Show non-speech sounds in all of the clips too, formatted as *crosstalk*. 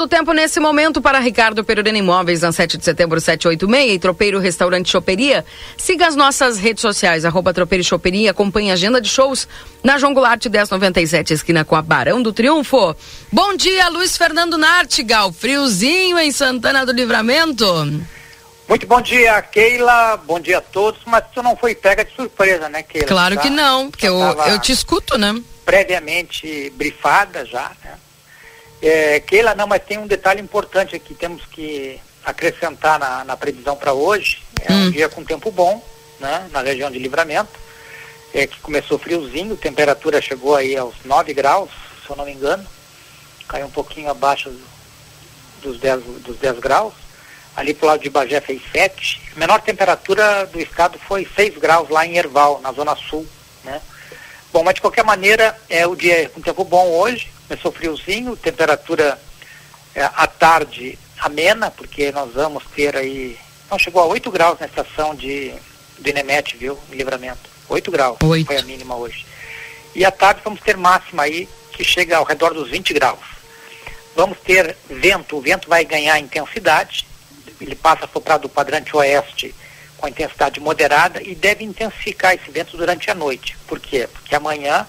Previsão do tempo nesse momento para Ricardo Perurena Imóveis, na 7 de setembro, 786, e Tropeiro Restaurante Choperia. Siga as nossas redes sociais, arroba Tropeiro Choperia, acompanhe a agenda de shows na João Goulart 1097, esquina com a Barão do Triunfo. Bom dia, Luiz Fernando Nartigal, friozinho em Santana do Livramento. Muito bom dia, Keila. Bom dia a todos. Mas tu não foi pega de surpresa, né, Keila? Claro tá, que não, porque eu, eu te escuto, né? Previamente brifada já, né? É, Keila, não, mas tem um detalhe importante aqui, temos que acrescentar na, na previsão para hoje. É hum. um dia com tempo bom, né, na região de livramento, é, que começou friozinho, temperatura chegou aí aos 9 graus, se eu não me engano, caiu um pouquinho abaixo dos 10, dos 10 graus. Ali pro lado de Bagé fez 7. A menor temperatura do estado foi 6 graus lá em Erval, na zona sul, né? Bom, mas de qualquer maneira, é o dia com tempo bom hoje, começou friozinho, temperatura é, à tarde amena, porque nós vamos ter aí. Não, chegou a 8 graus na estação de, do Inemete, viu? Em livramento. 8 graus 8. foi a mínima hoje. E à tarde vamos ter máxima aí, que chega ao redor dos 20 graus. Vamos ter vento, o vento vai ganhar intensidade, ele passa a soprar do quadrante oeste com intensidade moderada e deve intensificar esse vento durante a noite. Por quê? Porque amanhã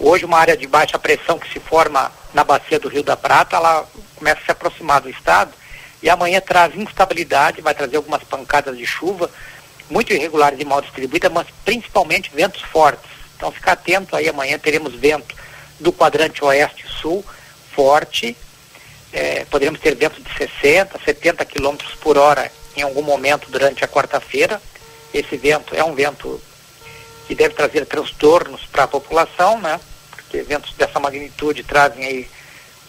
Hoje, uma área de baixa pressão que se forma na bacia do Rio da Prata, ela começa a se aproximar do estado e amanhã traz instabilidade, vai trazer algumas pancadas de chuva, muito irregulares e mal distribuídas, mas principalmente ventos fortes. Então, ficar atento aí, amanhã teremos vento do quadrante oeste e sul forte, é, poderemos ter vento de 60, 70 km por hora em algum momento durante a quarta-feira. Esse vento é um vento que deve trazer transtornos para a população, né? Porque eventos dessa magnitude trazem aí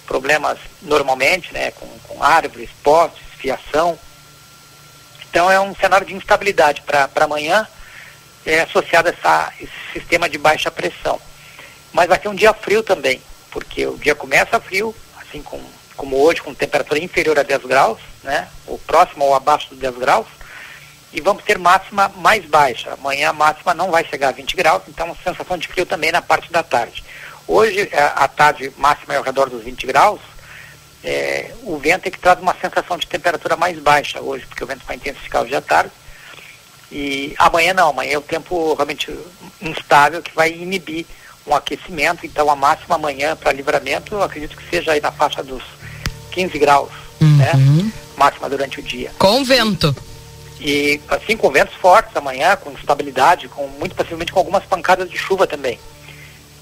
problemas normalmente, né? Com, com árvores, postes, fiação. Então é um cenário de instabilidade para amanhã, é, associado a essa, esse sistema de baixa pressão. Mas vai ser um dia frio também, porque o dia começa frio, assim com, como hoje, com temperatura inferior a 10 graus, né? Ou próximo ou abaixo dos 10 graus e vamos ter máxima mais baixa. Amanhã a máxima não vai chegar a 20 graus, então sensação de frio também na parte da tarde. Hoje, é, à tarde, máxima é ao redor dos 20 graus, é, o vento é que traz uma sensação de temperatura mais baixa hoje, porque o vento vai intensificar hoje à tarde. E amanhã não, amanhã é o tempo realmente instável que vai inibir um aquecimento, então a máxima amanhã para livramento eu acredito que seja aí na faixa dos 15 graus, né? uhum. né? Máxima durante o dia. Com vento. E assim com ventos fortes amanhã, com instabilidade, com muito possivelmente com algumas pancadas de chuva também.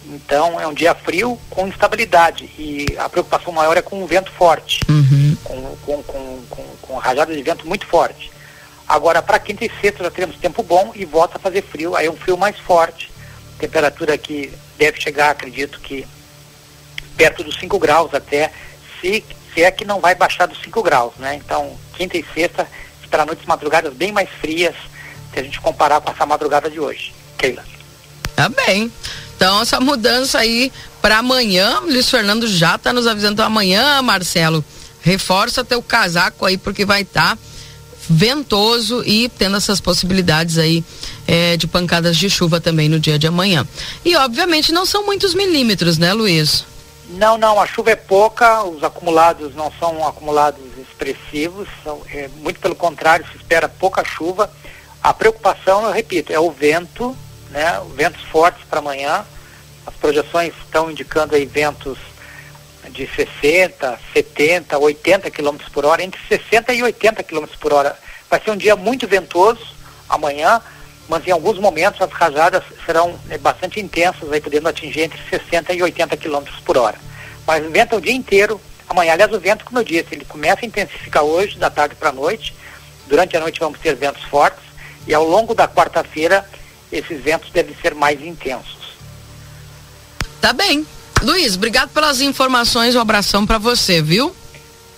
Então é um dia frio com instabilidade e a preocupação maior é com o vento forte, uhum. com, com, com, com, com rajada de vento muito forte. Agora para quinta e sexta já teremos tempo bom e volta a fazer frio, aí é um frio mais forte. Temperatura que deve chegar, acredito que perto dos 5 graus até, se, se é que não vai baixar dos 5 graus, né? Então quinta e sexta para noites madrugadas bem mais frias, se a gente comparar com essa madrugada de hoje. Keila. Tá bem. Então, essa mudança aí para amanhã, Luiz Fernando já está nos avisando amanhã, Marcelo. Reforça teu casaco aí, porque vai estar tá ventoso e tendo essas possibilidades aí é, de pancadas de chuva também no dia de amanhã. E obviamente não são muitos milímetros, né, Luiz? Não, não, a chuva é pouca, os acumulados não são acumulados expressivos, são, é, muito pelo contrário, se espera pouca chuva. A preocupação, eu repito, é o vento, né, ventos fortes para amanhã. As projeções estão indicando aí ventos de 60, 70, 80 km por hora, entre 60 e 80 km por hora. Vai ser um dia muito ventoso amanhã, mas em alguns momentos as rajadas serão é, bastante intensas, aí podendo atingir entre 60 e 80 km por hora. Mas venta o dia inteiro, amanhã, aliás, o vento, como eu disse, ele começa a intensificar hoje, da tarde para a noite. Durante a noite vamos ter ventos fortes e ao longo da quarta-feira esses ventos devem ser mais intensos. Tá bem. Luiz, obrigado pelas informações, um abração para você, viu?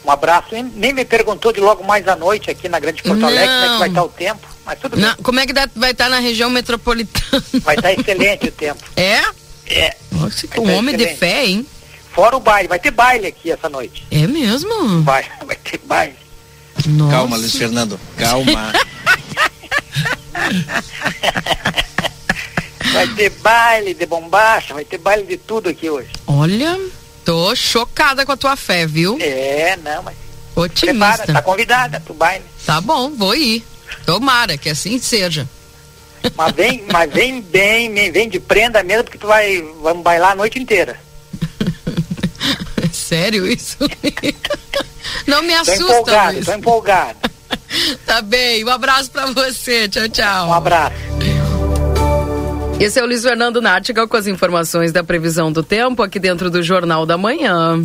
Um abraço. Nem me perguntou de logo mais à noite aqui na Grande Porto Alegre como é que vai estar o tempo, mas tudo Não, bem. Como é que vai estar na região metropolitana? Vai estar excelente o tempo. *laughs* É? É. Nossa, que um homem excelente. de fé, hein? Fora o baile, vai ter baile aqui essa noite. É mesmo? Vai, *laughs* vai ter baile. Nossa. Calma, Luiz Fernando, calma. *laughs* vai ter baile de bombacha, vai ter baile de tudo aqui hoje. Olha, tô chocada com a tua fé, viu? É, não, mas. Otimista. Prepara, tá convidada pro baile. Tá bom, vou ir. Tomara que assim seja. Mas vem, mas vem bem, vem de prenda mesmo, porque tu vai, vamos bailar a noite inteira. *laughs* Sério isso? *laughs* Não me assusta, tô empolgado, Luiz. tô empolgado. *laughs* tá bem, um abraço pra você, tchau, tchau. Um abraço. Esse é o Luiz Fernando Nártiga com as informações da previsão do tempo aqui dentro do Jornal da Manhã.